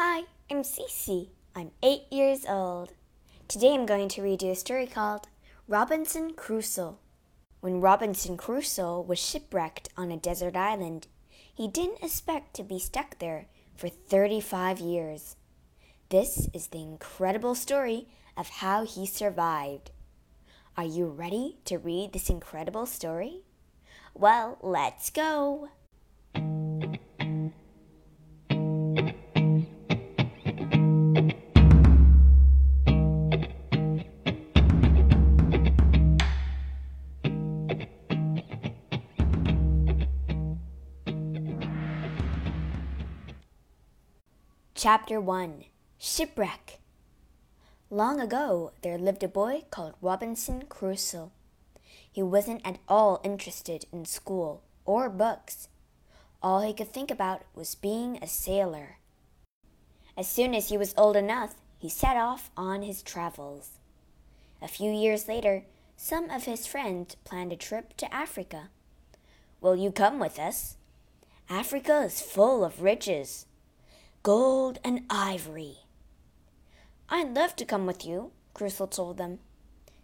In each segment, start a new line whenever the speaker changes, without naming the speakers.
Hi, I'm Cece. I'm eight years old. Today I'm going to read you a story called Robinson Crusoe. When Robinson Crusoe was shipwrecked on a desert island, he didn't expect to be stuck there for 35 years. This is the incredible story of how he survived. Are you ready to read this incredible story? Well, let's go. Chapter 1 Shipwreck Long ago, there lived a boy called Robinson Crusoe. He wasn't at all interested in school or books. All he could think about was being a sailor. As soon as he was old enough, he set off on his travels. A few years later, some of his friends planned a trip to Africa. Will you come with us? Africa is full of riches gold and ivory. I'd love to come with you, Crusoe told them.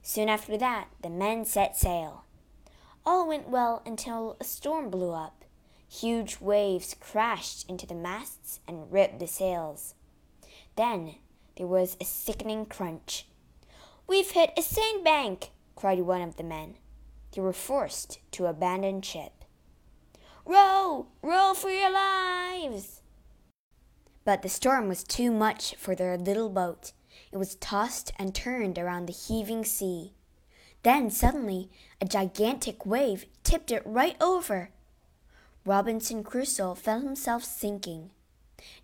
Soon after that, the men set sail. All went well until a storm blew up. Huge waves crashed into the masts and ripped the sails. Then there was a sickening crunch. We've hit a sandbank, cried one of the men. They were forced to abandon ship. Row! Row for your lives! But the storm was too much for their little boat. It was tossed and turned around the heaving sea. Then suddenly a gigantic wave tipped it right over. Robinson Crusoe felt himself sinking.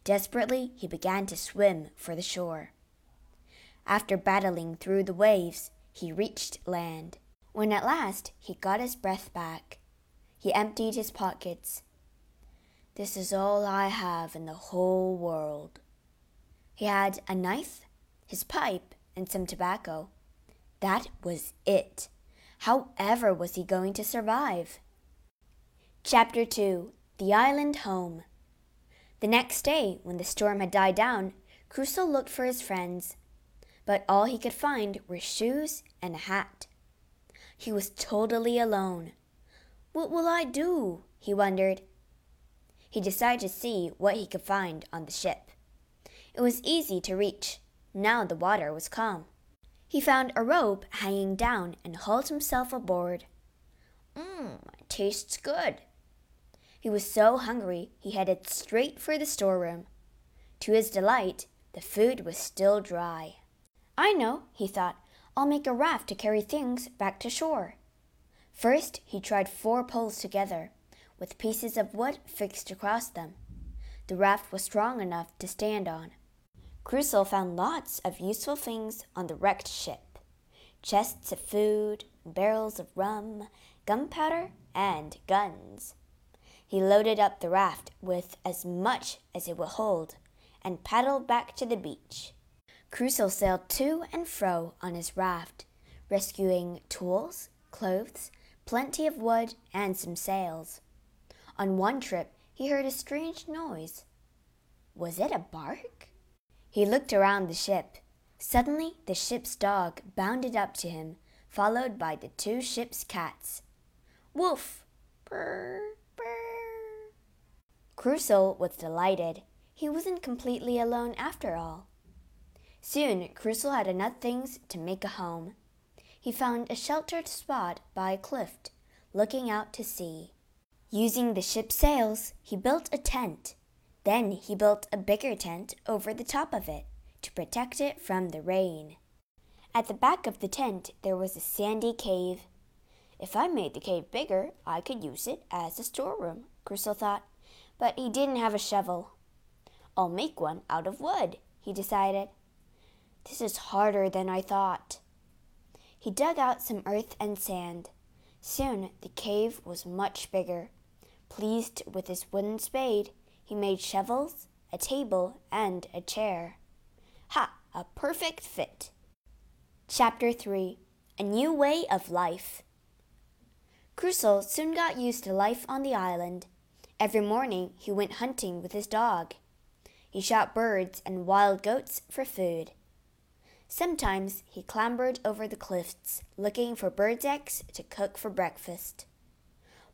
Desperately, he began to swim for the shore. After battling through the waves, he reached land. When at last he got his breath back, he emptied his pockets this is all I have in the whole world. He had a knife, his pipe, and some tobacco. That was it. However was he going to survive? Chapter 2 The Island Home The next day, when the storm had died down, Crusoe looked for his friends, but all he could find were shoes and a hat. He was totally alone. What will I do? he wondered he decided to see what he could find on the ship. It was easy to reach. Now the water was calm. He found a rope hanging down and hauled himself aboard. Mmm, tastes good. He was so hungry he headed straight for the storeroom. To his delight, the food was still dry. I know, he thought. I'll make a raft to carry things back to shore. First, he tried four poles together with pieces of wood fixed across them. The raft was strong enough to stand on. Crusoe found lots of useful things on the wrecked ship chests of food, barrels of rum, gunpowder, and guns. He loaded up the raft with as much as it would hold and paddled back to the beach. Crusoe sailed to and fro on his raft, rescuing tools, clothes, plenty of wood, and some sails. On one trip, he heard a strange noise. Was it a bark? He looked around the ship. Suddenly, the ship's dog bounded up to him, followed by the two ship's cats. Woof! Brr, brr. Crusoe was delighted. He wasn't completely alone after all. Soon, Crusoe had enough things to make a home. He found a sheltered spot by a cliff, looking out to sea. Using the ship's sails, he built a tent. Then he built a bigger tent over the top of it to protect it from the rain. At the back of the tent, there was a sandy cave. If I made the cave bigger, I could use it as a storeroom, Crusoe thought. But he didn't have a shovel. I'll make one out of wood, he decided. This is harder than I thought. He dug out some earth and sand. Soon the cave was much bigger. Pleased with his wooden spade, he made shovels, a table, and a chair. Ha! A perfect fit. Chapter 3 A New Way of Life. Crusoe soon got used to life on the island. Every morning he went hunting with his dog. He shot birds and wild goats for food. Sometimes he clambered over the cliffs looking for birds' eggs to cook for breakfast.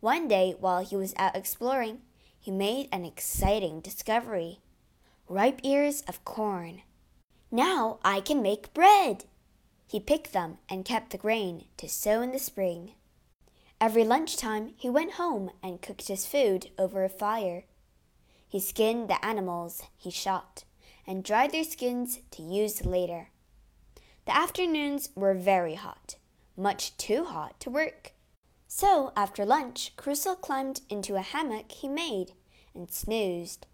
One day, while he was out exploring, he made an exciting discovery ripe ears of corn. Now I can make bread! He picked them and kept the grain to sow in the spring. Every lunchtime he went home and cooked his food over a fire. He skinned the animals he shot and dried their skins to use later. The afternoons were very hot, much too hot to work. So after lunch, Crusoe climbed into a hammock he made and snoozed.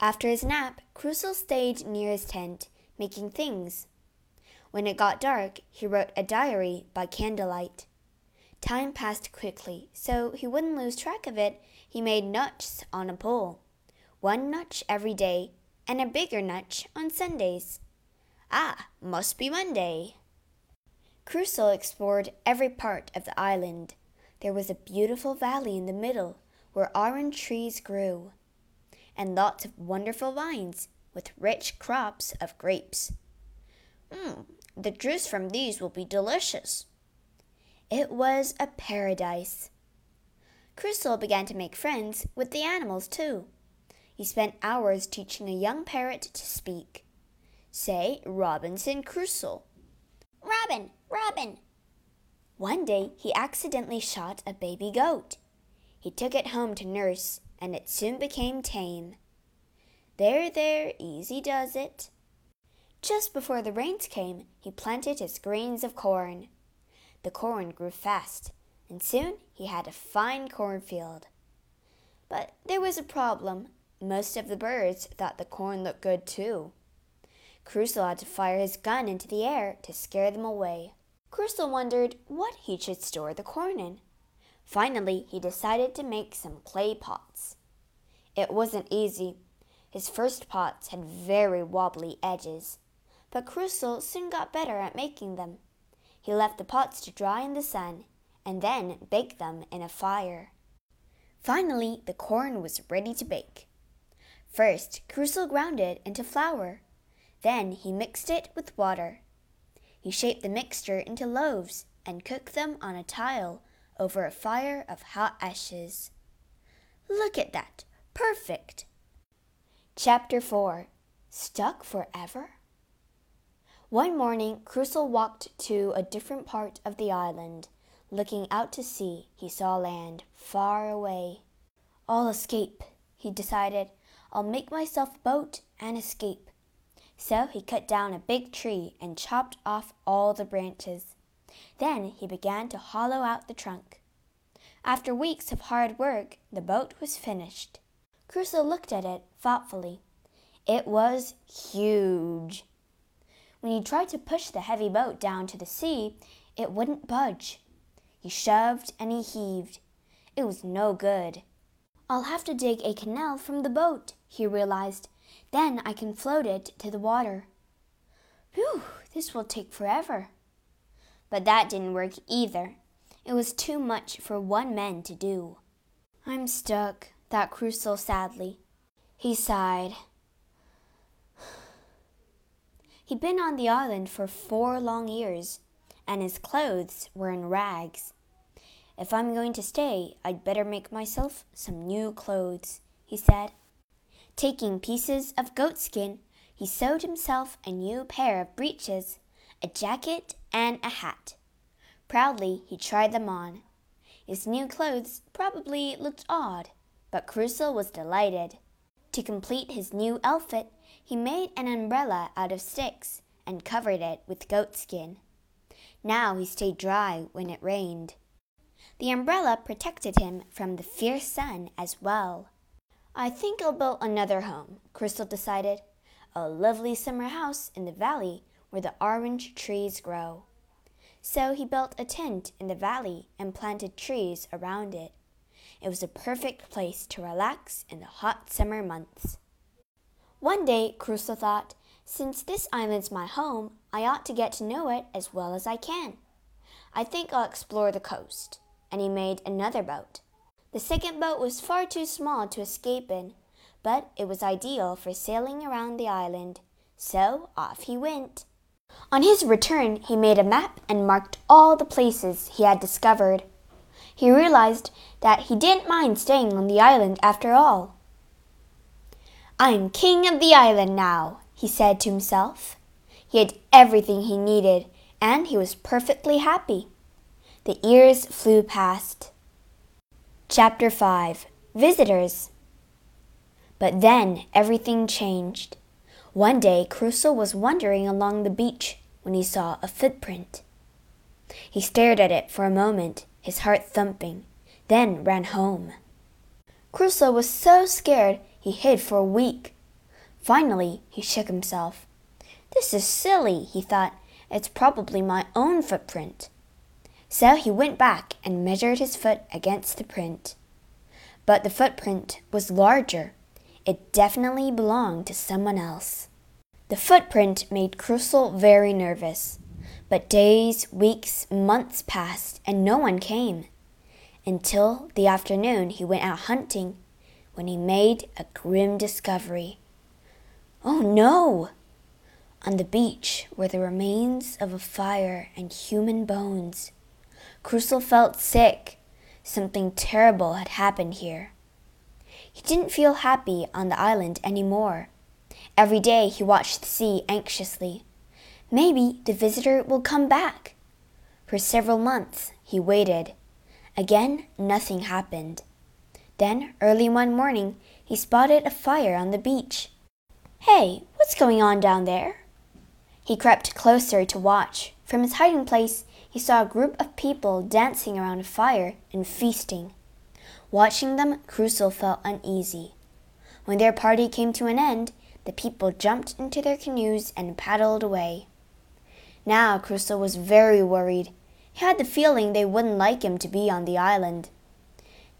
After his nap, Crusoe stayed near his tent, making things. When it got dark, he wrote a diary by candlelight. Time passed quickly, so he wouldn't lose track of it. He made nuts on a pole, one nutch every day, and a bigger nutch on Sundays. Ah, must be Monday. Crusoe explored every part of the island. There was a beautiful valley in the middle where orange trees grew and lots of wonderful vines with rich crops of grapes. Mm, the juice from these will be delicious. It was a paradise. Crusoe began to make friends with the animals too. He spent hours teaching a young parrot to speak. Say Robinson Crusoe. Robin, Robin. One day he accidentally shot a baby goat. He took it home to nurse and it soon became tame. There, there, easy does it. Just before the rains came, he planted his grains of corn. The corn grew fast, and soon he had a fine cornfield. But there was a problem. Most of the birds thought the corn looked good too. Crusoe had to fire his gun into the air to scare them away. Crusoe wondered what he should store the corn in. Finally, he decided to make some clay pots. It wasn't easy. His first pots had very wobbly edges, but Crusoe soon got better at making them. He left the pots to dry in the sun and then baked them in a fire. Finally, the corn was ready to bake. First, Crusoe ground it into flour. Then he mixed it with water. He shaped the mixture into loaves and cooked them on a tile over a fire of hot ashes. Look at that! Perfect! Chapter 4 Stuck Forever? One morning, Crusoe walked to a different part of the island. Looking out to sea, he saw land far away. I'll escape, he decided. I'll make myself a boat and escape. So he cut down a big tree and chopped off all the branches. Then he began to hollow out the trunk. After weeks of hard work, the boat was finished. Crusoe looked at it thoughtfully. It was huge. When he tried to push the heavy boat down to the sea, it wouldn't budge. He shoved and he heaved. It was no good. I'll have to dig a canal from the boat, he realized. Then I can float it to the water. Whew, this will take forever. But that didn't work either. It was too much for one man to do. I'm stuck, thought Crusoe sadly. He sighed. He'd been on the island for four long years, and his clothes were in rags. If I'm going to stay, I'd better make myself some new clothes, he said. Taking pieces of goatskin, he sewed himself a new pair of breeches, a jacket, and a hat. Proudly, he tried them on. His new clothes probably looked odd, but Crusoe was delighted. To complete his new outfit, he made an umbrella out of sticks and covered it with goatskin. Now he stayed dry when it rained. The umbrella protected him from the fierce sun as well. I think I'll build another home, Crusoe decided. A lovely summer house in the valley where the orange trees grow. So he built a tent in the valley and planted trees around it. It was a perfect place to relax in the hot summer months. One day, Crusoe thought, since this island's my home, I ought to get to know it as well as I can. I think I'll explore the coast. and he made another boat. The second boat was far too small to escape in, but it was ideal for sailing around the island, so off he went. On his return, he made a map and marked all the places he had discovered. He realized that he didn't mind staying on the island after all. I'm king of the island now, he said to himself. He had everything he needed, and he was perfectly happy. The years flew past. Chapter 5 Visitors But then everything changed. One day Crusoe was wandering along the beach when he saw a footprint. He stared at it for a moment, his heart thumping, then ran home. Crusoe was so scared he hid for a week. Finally, he shook himself. This is silly, he thought. It's probably my own footprint. So he went back and measured his foot against the print. But the footprint was larger. It definitely belonged to someone else. The footprint made Crusoe very nervous. But days, weeks, months passed, and no one came. Until the afternoon he went out hunting, when he made a grim discovery. Oh no! On the beach were the remains of a fire and human bones. Crusoe felt sick. Something terrible had happened here. He didn't feel happy on the island any more. Every day he watched the sea anxiously. Maybe the visitor will come back. For several months he waited. Again, nothing happened. Then, early one morning, he spotted a fire on the beach. Hey, what's going on down there? He crept closer to watch. From his hiding place, he saw a group of people dancing around a fire and feasting. Watching them, Crusoe felt uneasy. When their party came to an end, the people jumped into their canoes and paddled away. Now Crusoe was very worried. He had the feeling they wouldn't like him to be on the island.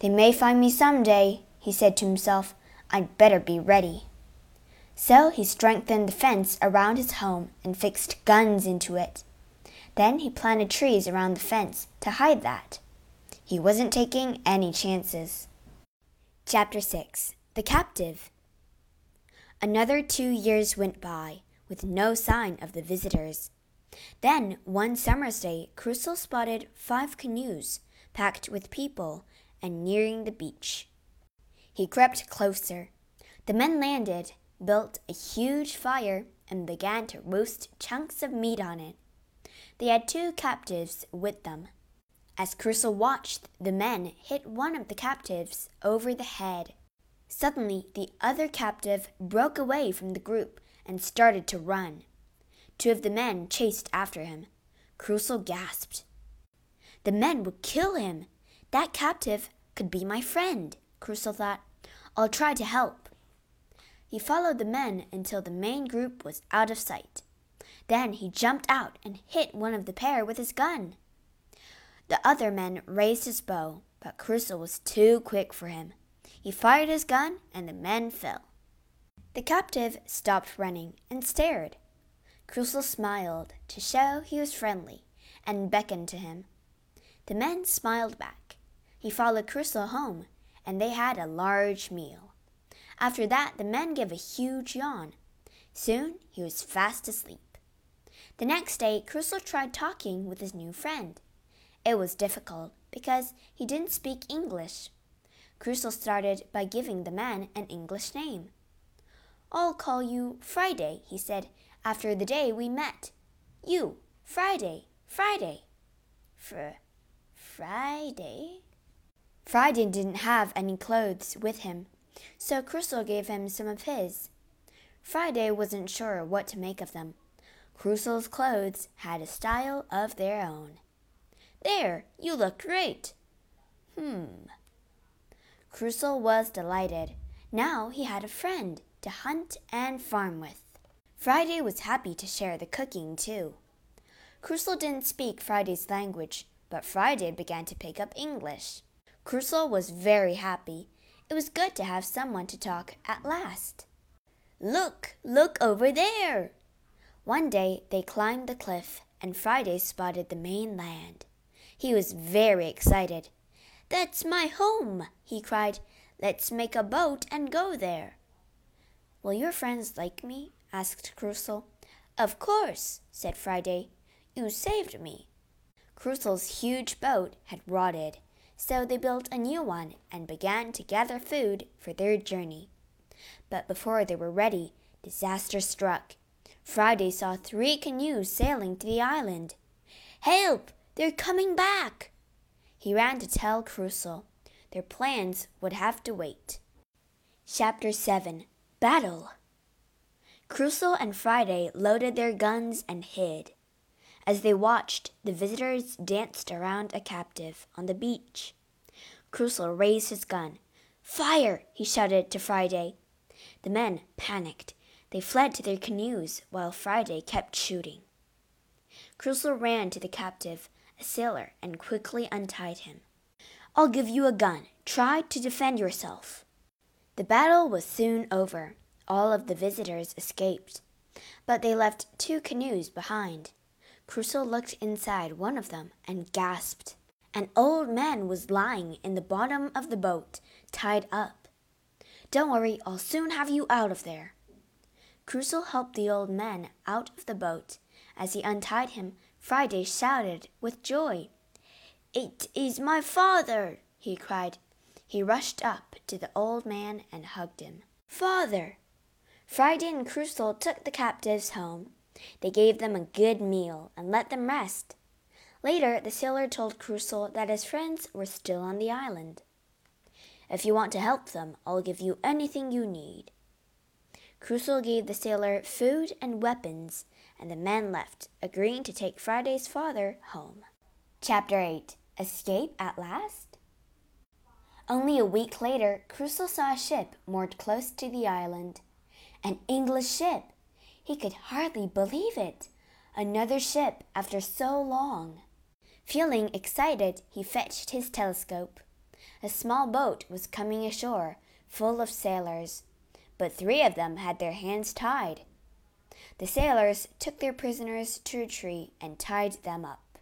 They may find me some day, he said to himself. I'd better be ready. So he strengthened the fence around his home and fixed guns into it. Then he planted trees around the fence to hide that. He wasn't taking any chances. Chapter 6 The Captive Another two years went by, with no sign of the visitors. Then, one summer's day, Crusoe spotted five canoes packed with people and nearing the beach. He crept closer. The men landed, built a huge fire, and began to roast chunks of meat on it. They had two captives with them. As Crusoe watched, the men hit one of the captives over the head. Suddenly, the other captive broke away from the group and started to run. Two of the men chased after him. Crusoe gasped. The men would kill him. That captive could be my friend, Crusoe thought. I'll try to help. He followed the men until the main group was out of sight. Then he jumped out and hit one of the pair with his gun. The other man raised his bow, but Crusoe was too quick for him. He fired his gun, and the men fell. The captive stopped running and stared. Crusoe smiled to show he was friendly and beckoned to him. The men smiled back. He followed Crusoe home, and they had a large meal. After that, the men gave a huge yawn. Soon he was fast asleep. The next day, Crusoe tried talking with his new friend. It was difficult because he didn't speak English. Crusoe started by giving the man an English name. I'll call you Friday, he said, after the day we met. You, Friday, Friday. Fr Friday? Friday didn't have any clothes with him, so Crusoe gave him some of his. Friday wasn't sure what to make of them. Crusoe's clothes had a style of their own. There, you look great. Hmm. Crusoe was delighted. Now he had a friend to hunt and farm with. Friday was happy to share the cooking too. Crusoe didn't speak Friday's language, but Friday began to pick up English. Crusoe was very happy. It was good to have someone to talk at last. Look, look over there, one day they climbed the cliff, and Friday spotted the mainland. He was very excited. That's my home, he cried. Let's make a boat and go there. Will your friends like me? asked Crusoe. Of course, said Friday. You saved me. Crusoe's huge boat had rotted, so they built a new one and began to gather food for their journey. But before they were ready, disaster struck. Friday saw three canoes sailing to the island. Help! They're coming back! He ran to tell Crusoe. Their plans would have to wait. Chapter 7 Battle Crusoe and Friday loaded their guns and hid. As they watched, the visitors danced around a captive on the beach. Crusoe raised his gun. Fire! he shouted to Friday. The men panicked. They fled to their canoes while Friday kept shooting. Crusoe ran to the captive, a sailor, and quickly untied him. I'll give you a gun. Try to defend yourself. The battle was soon over. All of the visitors escaped, but they left two canoes behind. Crusoe looked inside one of them and gasped. An old man was lying in the bottom of the boat, tied up. Don't worry, I'll soon have you out of there. Crusoe helped the old man out of the boat. As he untied him, Friday shouted with joy. It is my father, he cried. He rushed up to the old man and hugged him. Father, Friday and Crusoe took the captives home. They gave them a good meal and let them rest. Later, the sailor told Crusoe that his friends were still on the island. If you want to help them, I'll give you anything you need. Crusoe gave the sailor food and weapons, and the men left, agreeing to take Friday's father home. Chapter 8 Escape at Last? Only a week later, Crusoe saw a ship moored close to the island. An English ship! He could hardly believe it. Another ship after so long. Feeling excited, he fetched his telescope. A small boat was coming ashore, full of sailors, but three of them had their hands tied. The sailors took their prisoners to a tree and tied them up.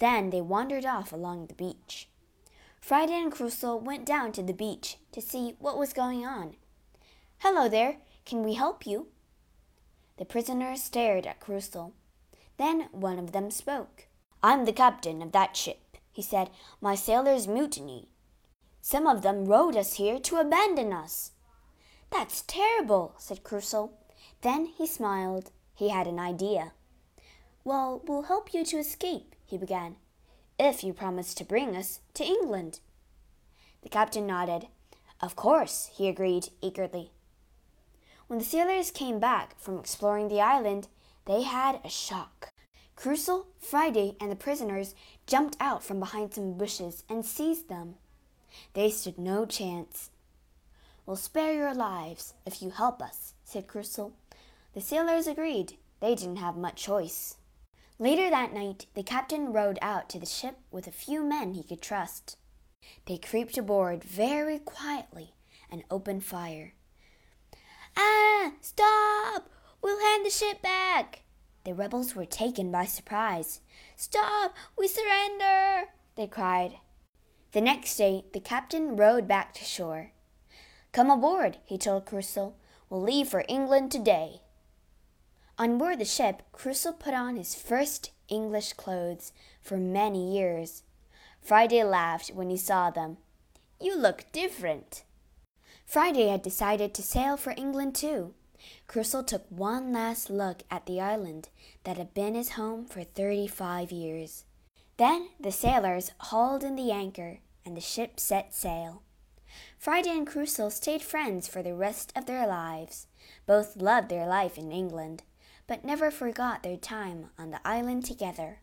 Then they wandered off along the beach. Friday and Crusoe went down to the beach to see what was going on. Hello there, can we help you? The prisoners stared at Crusoe. Then one of them spoke. I'm the captain of that ship, he said. My sailors mutinied. Some of them rowed us here to abandon us. That's terrible, said Crusoe. Then he smiled. He had an idea. Well, we'll help you to escape, he began, if you promise to bring us to England. The captain nodded. Of course, he agreed eagerly. When the sailors came back from exploring the island, they had a shock. Crusoe, Friday, and the prisoners jumped out from behind some bushes and seized them. They stood no chance. We'll spare your lives if you help us, said Crusoe. The sailors agreed. They didn't have much choice. Later that night, the captain rowed out to the ship with a few men he could trust. They crept aboard very quietly and opened fire. Ah! Stop! We'll hand the ship back! The rebels were taken by surprise. Stop! We surrender! They cried. The next day, the captain rowed back to shore. Come aboard, he told Crusoe. We'll leave for England today. On board the ship, Crusoe put on his first English clothes for many years. Friday laughed when he saw them. You look different. Friday had decided to sail for England too. Crusoe took one last look at the island that had been his home for thirty five years. Then the sailors hauled in the anchor and the ship set sail. Friday and Crusoe stayed friends for the rest of their lives. Both loved their life in England, but never forgot their time on the island together.